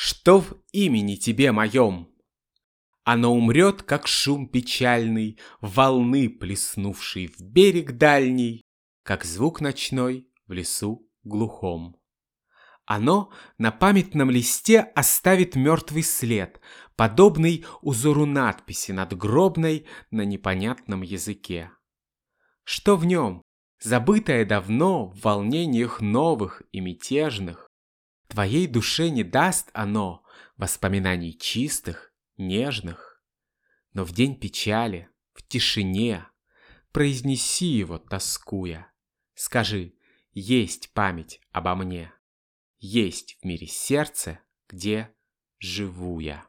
Что в имени тебе моем? Оно умрет, как шум печальный Волны, плеснувшей в берег дальний, Как звук ночной в лесу глухом. Оно на памятном листе оставит мертвый след, Подобный узору надписи надгробной На непонятном языке. Что в нем? Забытое давно В волнениях новых и мятежных. Твоей душе не даст оно Воспоминаний чистых, нежных. Но в день печали, в тишине Произнеси его, тоскуя. Скажи, есть память обо мне. Есть в мире сердце, где живу я.